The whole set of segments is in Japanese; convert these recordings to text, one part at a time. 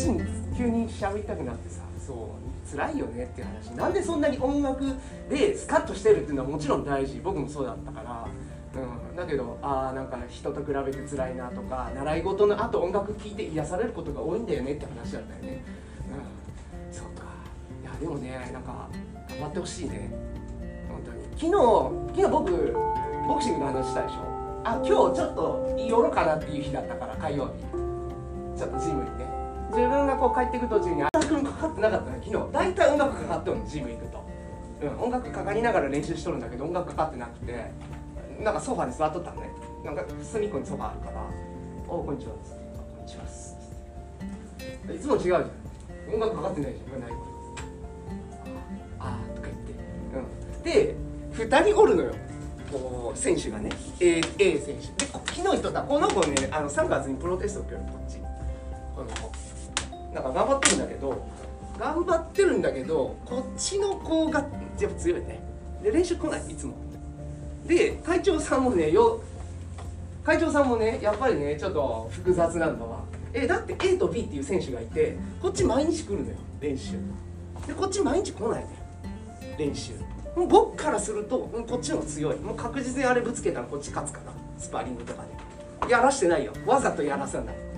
ち急に喋りたくなってさそう辛いよねっていう話。なんでそんなに音楽でスカッとしてるっていうのはもちろん大事。僕もそうだったから。うん、だけどああなんか人と比べて辛いなとか習い事のあと音楽聴いて癒されることが多いんだよねって話だったよね。うん。そうか。いやでもねなんか頑張ってほしいね。本当に。昨日昨日僕ボクシングの話したでしょ？あ今日ちょっと寄ろうかなっていう日だったから火曜日。ちょっとジムにね。自分がこう帰ってく途中に音楽かかってなかったね昨日。大体音楽かかってるのジム行くと、うん、音楽かかりながら練習しとるんだけど音楽かかってなくてなんかソファに座っとったのね。なんか隅っこにソファあるから「おこんにちは」っつって「こんにちは」っつって。いつも違うじゃん。音楽かかってないじゃん。ないああとか言って。うん。で2人おるのよ。こう選手がね。A, A 選手。で昨日言っとった。この子ねあの3月にプロテスト受けるこっち。なんか頑張ってるんだけど頑張ってるんだけどこっちの子がやっぱ強いね。で練習来ないいつも。で会長さんもねよ会長さんもねやっぱりねちょっと複雑なのは。えだって A と B っていう選手がいてこっち毎日来るのよ練習。でこっち毎日来ないのよ練習。もう僕からするとこっちの方が強い。もう確実にあれぶつけたらこっち勝つからスパーリングとかで。やらしてないよ。わざとやらさない。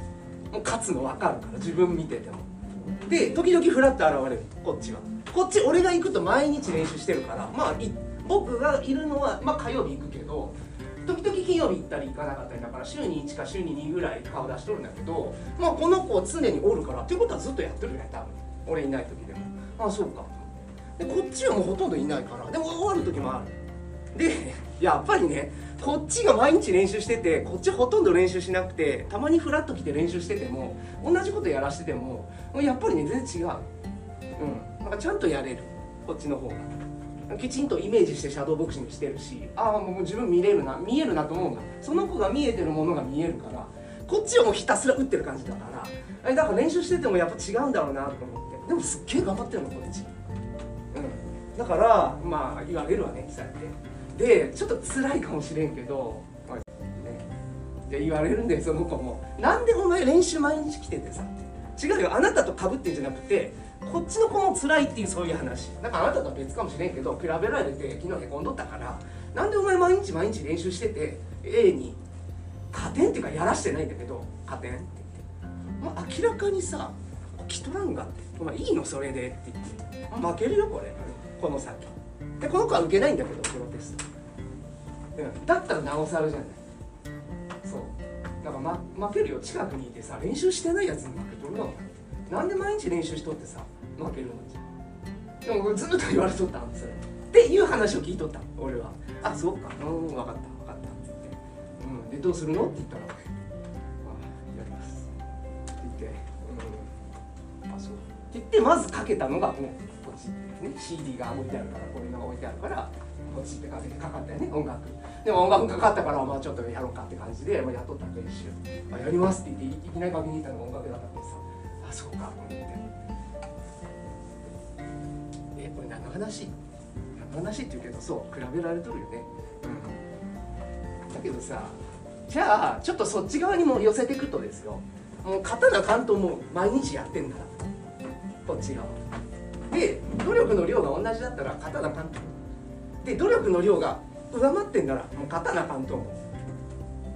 もう勝つの分かるから自分見てても。で時々フラッと現れる。こっちはこっち俺が行くと毎日練習してるからまあ僕がいるのは、まあ、火曜日行くけど時々金曜日行ったり行かなかったりだから週に1か週に2ぐらい顔出しとるんだけど、まあ、この子は常におるからっていうことはずっとやってるね多分。俺いない時でも。ああそうか。でこっちはもうほとんどいないからでも終わる時もある。でやっぱりねこっちが毎日練習しててこっちほとんど練習しなくてたまにフラッと来て練習してても同じことやらしててもやっぱりね全然違う。うん。なんかちゃんとやれる。こっちの方が。きちんとイメージしてシャドーボクシングしてるしああもう自分見れるな見えるなと思うんだその子が見えてるものが見えるからこっちはもうひたすら打ってる感じだからえだから練習しててもやっぱ違うんだろうなと思って。でもすっげえ頑張ってるのこっち。うん。だからまあ言われるわねそうやってでちょっと辛いかもしれんけど、まあね、で言われるんだよその子もなんでお前練習毎日来ててさ違うよあなたとかぶってんじゃなくてこっちの子も辛いっていうそういう話。だかあなたとは別かもしれんけど比べられて昨日へこんどったからなんでお前毎日毎日練習してて A に加点っていうかやらしてないんだけど加点って言って、まあ、明らかにさ来とらんがって。お前いいのそれでって言って。負けるよこれ。この先。でこの子は受けないんだけどプロテスト、うん、だったらなおさらじゃない。そう。だから、ま、負けるよ近くにいてさ練習してないやつに負けとるの。なんで毎日練習しとってさ負けるのじゃ。でもずっと言われとったんそれっていう話を聞いとった俺は。あそうか。うん分かった分かったっつって、うん、でどうするのって言ったらあやります。って言ってうん。あそうって言ってまずかけたのがもうね CD が置いてあるからこういうのが置いてあるからこっちってかけてかかったよね音楽。でも音楽かかったからまあちょっとやろうかって感じで、まあ、やっとった練習あやりますって言っていきなりかけに行ったのが音楽だったんでさあそうか。と思ってえこれ何の話？何の話って言うけどそう比べられとるよね。うん。だけどさじゃあちょっとそっち側にも寄せていくとですよ。もう刀関東も毎日やってんだらこっち側。で努力の量が同じだったら刀関東で努力の量が上回ってんならもう刀関東も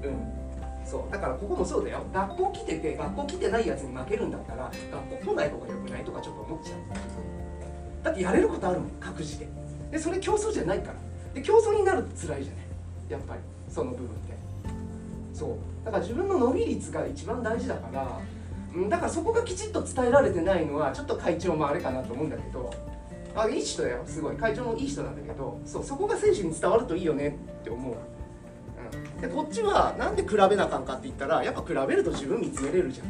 うん。そう。だからここもそうだよ。学校来てて学校来てないやつに負けるんだったら学校来ない方がよくないとかちょっと思っちゃう。だってやれることあるもん各自ででそれ競争じゃないから。で競争になると辛いじゃない。やっぱり。その部分ってそう。だから自分の伸び率が一番大事だからだからそこがきちっと伝えられてないのはちょっと会長もあれかなと思うんだけどあいい人だよすごい。会長もいい人なんだけどそうそこが選手に伝わるといいよねって思う。うん。でこっちはなんで比べなあかんかって言ったらやっぱ比べると自分見つめれるじゃ、ん、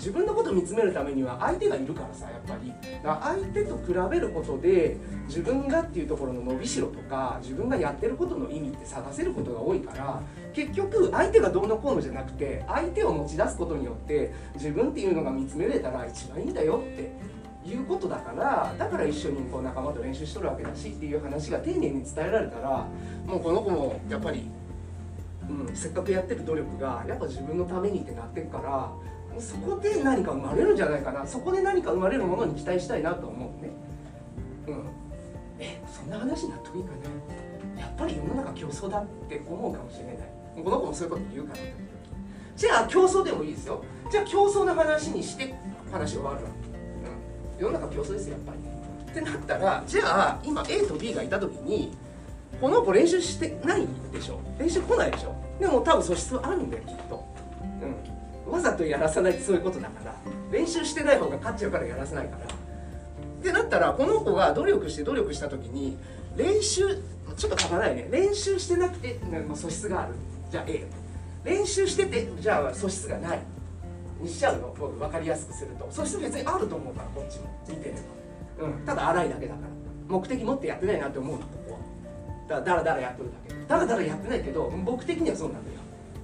自分のことを見つめるためには相手がいるからさやっぱり。だから相手と比べることで自分がっていうところの伸びしろとか自分がやってることの意味って探せることが多いから結局相手がどうのこうのじゃなくて相手を持ち出すことによって自分っていうのが見つめれたら一番いいんだよっていうことだからだから一緒にこう仲間と練習しとるわけだしっていう話が丁寧に伝えられたらもうこの子もやっぱりうん、せっかくやってる努力がやっぱ自分のためにってなってるからそこで何か生まれるんじゃないかな。そこで何か生まれるものに期待したいなと思うね。うん。えそんな話納得いくね。やっぱり世の中競争だって思うかもしれない。この子もそういうこと言うから。じゃあ競争でもいいですよ。じゃあ競争の話にして話終わるわ、うん、世の中競争ですやっぱり。ってなったらじゃあ今 A と B がいた時にこの子練習してないでしょ。練習来ないでしょ。でも多分素質はあるんだよきっと、うん、わざとやらさないってそういうことだから練習してない方が勝っちゃうからやらせないから。ってなったらこの子が努力して努力した時に練習ちょっと書かないね。練習してなくて素質がある。じゃあ A 練習しててじゃあ素質がない。にしちゃうの。僕分かりやすくすると。素質別にあると思うからこっちも。見てれば、うん、ただ荒いだけだから。目的持ってやってないなって思うのここは。だらだらやってるだけ。だらだらやってないけど僕的にはそうなんだよ、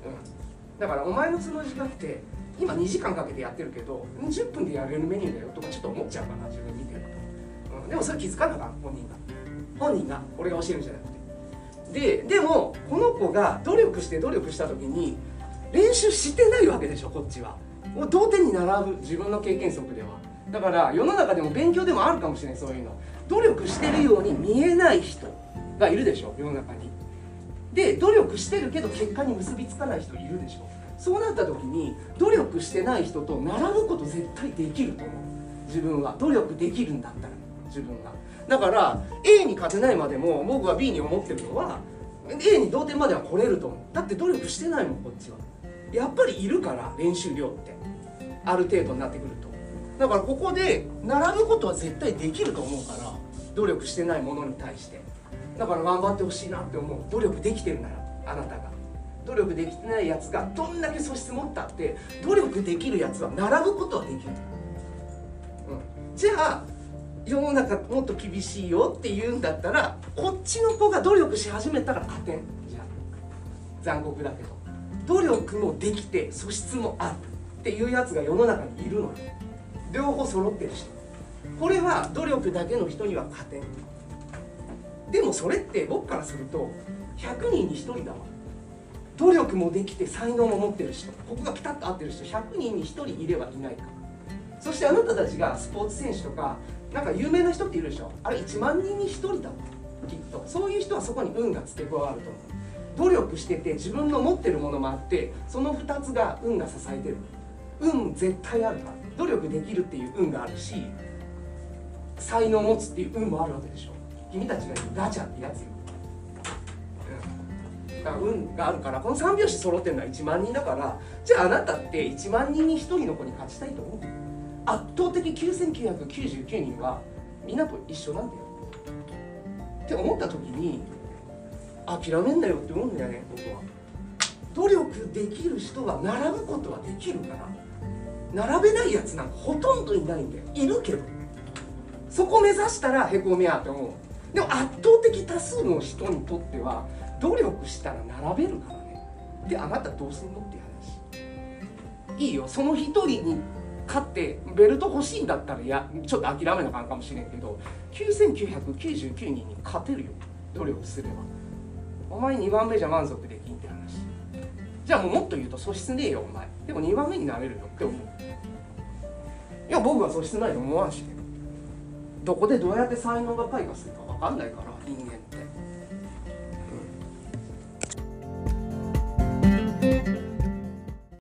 うん、だからお前のその時間って今2時間かけてやってるけど10分でやれるメニューだよとかちょっと思っちゃうかな自分見てると、うん、でもそれ気づかなかった本人が。本人が俺が教えるんじゃなくて。ででもこの子が努力して努力した時に練習してないわけでしょこっちは。もう同点に並ぶ自分の経験則では。だから世の中でも勉強でもあるかもしれないそういうの。努力してるように見えない人がいるでしょ世の中に。で努力してるけど結果に結びつかない人いるでしょ。そうなった時に努力してない人と並ぶこと絶対できると思う。自分は。努力できるんだったら。自分がだから A に勝てないまでも僕は B に思ってるのは A に同点までは来れると思う。だって努力してないもんこっちは。やっぱりいるから練習量って。ある程度になってくると。だからここで並ぶことは絶対できると思うから努力してないものに対して。だから頑張ってほしいなって思う。努力できてるならあなたが。努力できてないやつがどんだけ素質持ったって努力できるやつは並ぶことはできる、うん、じゃあ世の中もっと厳しいよって言うんだったらこっちの子が努力し始めたら加点じゃあ残酷だけど。努力もできて素質もあるっていうやつが世の中にいるのよ。両方揃ってる人。これは努力だけの人には加点でもそれって僕からすると100人に1人だわ。努力もできて才能も持ってる人。ここがピタッと合ってる人100人に1人いればいないか。そしてあなたたちがスポーツ選手とかなんか有名な人っているでしょ。あれ1万人に1人だきっと。そういう人はそこに運が付け加わると思う。努力してて自分の持ってるものもあってその2つが運が支えてる。運絶対あるから。努力できるっていう運があるし才能を持つっていう運もあるわけでしょ。君たちが言うガチャってやつよ、うん、だから運があるからこの3拍子揃ってるのは1万人だからじゃああなたって1万人に1人の子に勝ちたいと思う。圧倒的9999人はみんなと一緒なんだよ。って思った時に諦めんなよって思うんだよね僕は。努力できる人は並ぶことはできるから並べないやつなんかほとんどいないんだよ。いるけど。そこ目指したらへこみやって思う。でも圧倒的多数の人にとっては努力したら並べるからね。であなたどうすんのって話。いいよ。その一人に勝ってベルト欲しいんだったらやちょっと諦めなあかんかもしれんけど9999人に勝てるよ。努力すれば。お前2番目じゃ満足できんって話。じゃあもうもっと言うと素質ねえよお前。でも2番目になれるよって思う。いや僕は素質ないと思わんしどこでどうやって才能が開花するか分かんないから人間って。